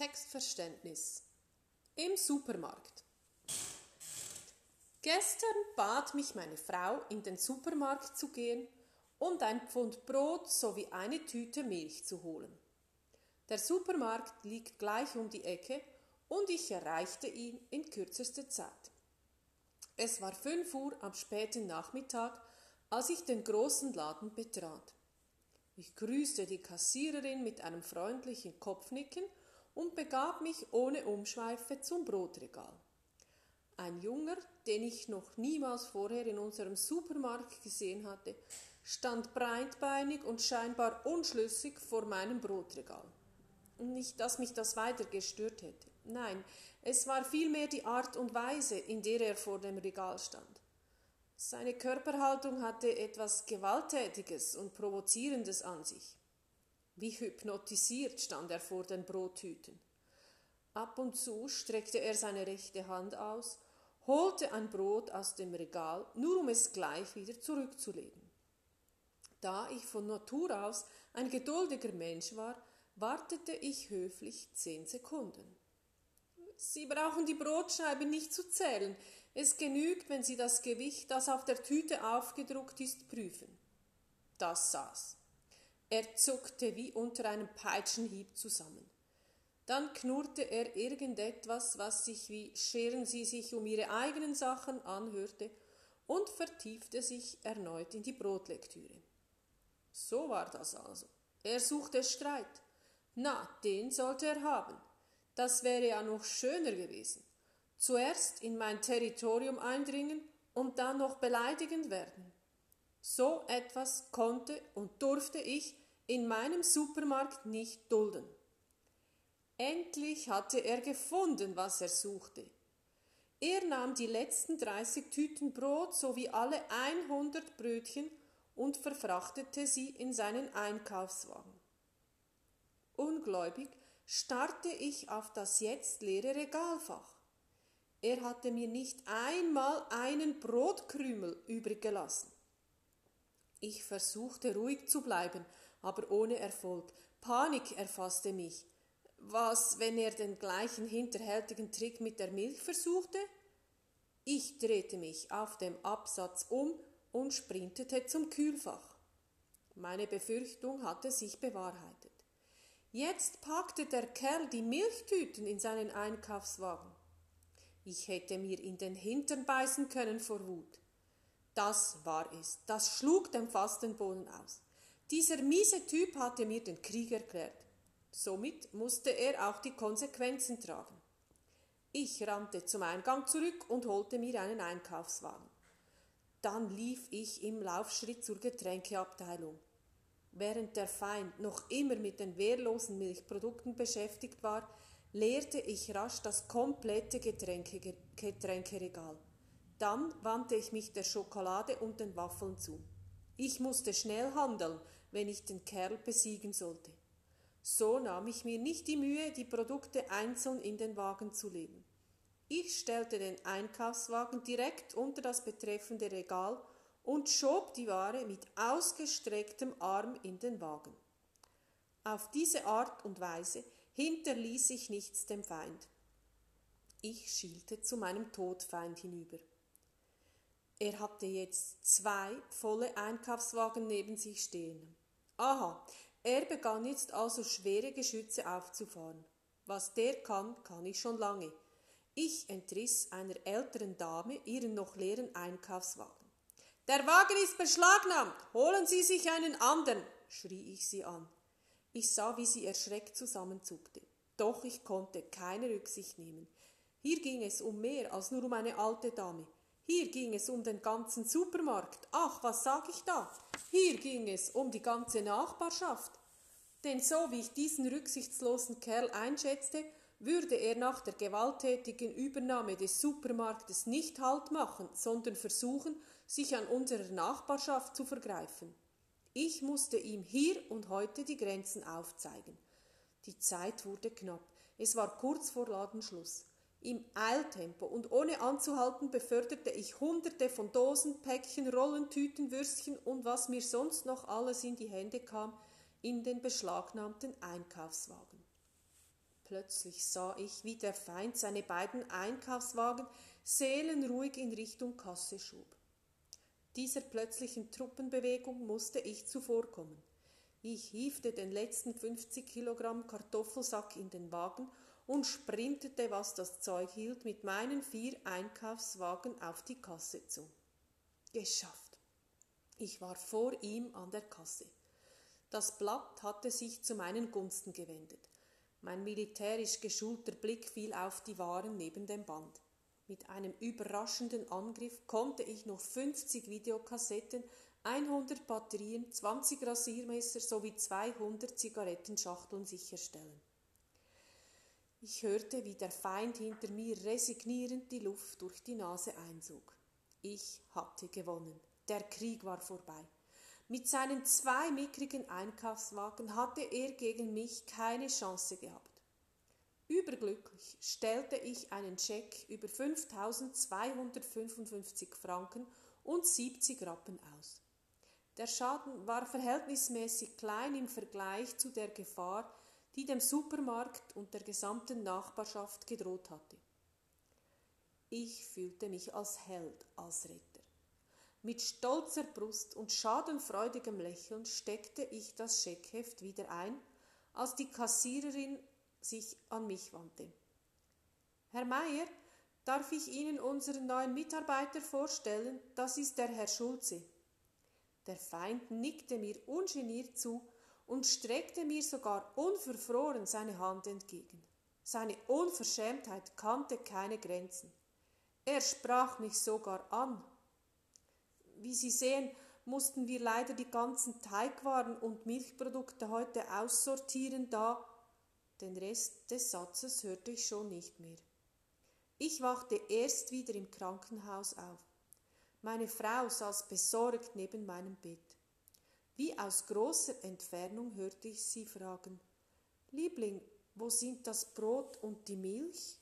Textverständnis im Supermarkt. Gestern bat mich meine Frau, in den Supermarkt zu gehen und ein Pfund Brot sowie eine Tüte Milch zu holen. Der Supermarkt liegt gleich um die Ecke und ich erreichte ihn in kürzester Zeit. Es war fünf Uhr am späten Nachmittag, als ich den großen Laden betrat. Ich grüßte die Kassiererin mit einem freundlichen Kopfnicken und begab mich ohne Umschweife zum Brotregal. Ein Junger, den ich noch niemals vorher in unserem Supermarkt gesehen hatte, stand breitbeinig und scheinbar unschlüssig vor meinem Brotregal. Nicht, dass mich das weiter gestört hätte. Nein, es war vielmehr die Art und Weise, in der er vor dem Regal stand. Seine Körperhaltung hatte etwas Gewalttätiges und Provozierendes an sich. Wie hypnotisiert stand er vor den Brottüten. Ab und zu streckte er seine rechte Hand aus, holte ein Brot aus dem Regal, nur um es gleich wieder zurückzulegen. Da ich von Natur aus ein geduldiger Mensch war, wartete ich höflich zehn Sekunden. Sie brauchen die Brotscheibe nicht zu zählen. Es genügt, wenn Sie das Gewicht, das auf der Tüte aufgedruckt ist, prüfen. Das saß. Er zuckte wie unter einem Peitschenhieb zusammen. Dann knurrte er irgendetwas, was sich wie scheren Sie sich um Ihre eigenen Sachen anhörte, und vertiefte sich erneut in die Brotlektüre. So war das also. Er suchte Streit. Na, den sollte er haben. Das wäre ja noch schöner gewesen. Zuerst in mein Territorium eindringen und dann noch beleidigend werden. So etwas konnte und durfte ich in meinem Supermarkt nicht dulden. Endlich hatte er gefunden, was er suchte. Er nahm die letzten 30 Tüten Brot sowie alle 100 Brötchen und verfrachtete sie in seinen Einkaufswagen. Ungläubig starrte ich auf das jetzt leere Regalfach. Er hatte mir nicht einmal einen Brotkrümel übrig gelassen. Ich versuchte ruhig zu bleiben, aber ohne Erfolg. Panik erfasste mich. Was, wenn er den gleichen hinterhältigen Trick mit der Milch versuchte? Ich drehte mich auf dem Absatz um und sprintete zum Kühlfach. Meine Befürchtung hatte sich bewahrheitet. Jetzt packte der Kerl die Milchtüten in seinen Einkaufswagen. Ich hätte mir in den Hintern beißen können vor Wut. Das war es, das schlug dem Fastenboden aus. Dieser miese Typ hatte mir den Krieg erklärt. Somit musste er auch die Konsequenzen tragen. Ich rannte zum Eingang zurück und holte mir einen Einkaufswagen. Dann lief ich im Laufschritt zur Getränkeabteilung. Während der Feind noch immer mit den wehrlosen Milchprodukten beschäftigt war, leerte ich rasch das komplette Getränke Getränkeregal. Dann wandte ich mich der Schokolade und den Waffeln zu. Ich musste schnell handeln, wenn ich den Kerl besiegen sollte. So nahm ich mir nicht die Mühe, die Produkte einzeln in den Wagen zu legen. Ich stellte den Einkaufswagen direkt unter das betreffende Regal und schob die Ware mit ausgestrecktem Arm in den Wagen. Auf diese Art und Weise hinterließ ich nichts dem Feind. Ich schielte zu meinem Todfeind hinüber. Er hatte jetzt zwei volle Einkaufswagen neben sich stehen. Aha, er begann jetzt also schwere Geschütze aufzufahren. Was der kann, kann ich schon lange. Ich entriss einer älteren Dame ihren noch leeren Einkaufswagen. Der Wagen ist beschlagnahmt. Holen Sie sich einen anderen, schrie ich sie an. Ich sah, wie sie erschreckt zusammenzuckte. Doch ich konnte keine Rücksicht nehmen. Hier ging es um mehr als nur um eine alte Dame. Hier ging es um den ganzen Supermarkt. Ach, was sag ich da? Hier ging es um die ganze Nachbarschaft. Denn so wie ich diesen rücksichtslosen Kerl einschätzte, würde er nach der gewalttätigen Übernahme des Supermarktes nicht Halt machen, sondern versuchen, sich an unserer Nachbarschaft zu vergreifen. Ich musste ihm hier und heute die Grenzen aufzeigen. Die Zeit wurde knapp. Es war kurz vor Ladenschluss. Im Eiltempo und ohne anzuhalten beförderte ich hunderte von Dosen, Päckchen, Rollen, Tüten, Würstchen und was mir sonst noch alles in die Hände kam, in den beschlagnahmten Einkaufswagen. Plötzlich sah ich, wie der Feind seine beiden Einkaufswagen seelenruhig in Richtung Kasse schob. Dieser plötzlichen Truppenbewegung musste ich zuvorkommen. Ich hiefte den letzten 50 Kilogramm Kartoffelsack in den Wagen und sprintete, was das Zeug hielt, mit meinen vier Einkaufswagen auf die Kasse zu. Geschafft. Ich war vor ihm an der Kasse. Das Blatt hatte sich zu meinen Gunsten gewendet. Mein militärisch geschulter Blick fiel auf die Waren neben dem Band. Mit einem überraschenden Angriff konnte ich noch 50 Videokassetten, 100 Batterien, 20 Rasiermesser sowie 200 Zigarettenschachteln sicherstellen. Ich hörte, wie der Feind hinter mir resignierend die Luft durch die Nase einsog. Ich hatte gewonnen. Der Krieg war vorbei. Mit seinen zwei mickrigen Einkaufswagen hatte er gegen mich keine Chance gehabt. Überglücklich stellte ich einen Scheck über 5255 Franken und 70 Rappen aus. Der Schaden war verhältnismäßig klein im Vergleich zu der Gefahr, die dem Supermarkt und der gesamten Nachbarschaft gedroht hatte. Ich fühlte mich als Held, als Retter. Mit stolzer Brust und schadenfreudigem Lächeln steckte ich das Scheckheft wieder ein, als die Kassiererin sich an mich wandte. Herr Meier, darf ich Ihnen unseren neuen Mitarbeiter vorstellen? Das ist der Herr Schulze. Der Feind nickte mir ungeniert zu und streckte mir sogar unverfroren seine Hand entgegen. Seine Unverschämtheit kannte keine Grenzen. Er sprach mich sogar an. Wie Sie sehen, mussten wir leider die ganzen Teigwaren und Milchprodukte heute aussortieren, da den Rest des Satzes hörte ich schon nicht mehr. Ich wachte erst wieder im Krankenhaus auf. Meine Frau saß besorgt neben meinem Bett. Wie aus großer Entfernung hörte ich sie fragen Liebling, wo sind das Brot und die Milch?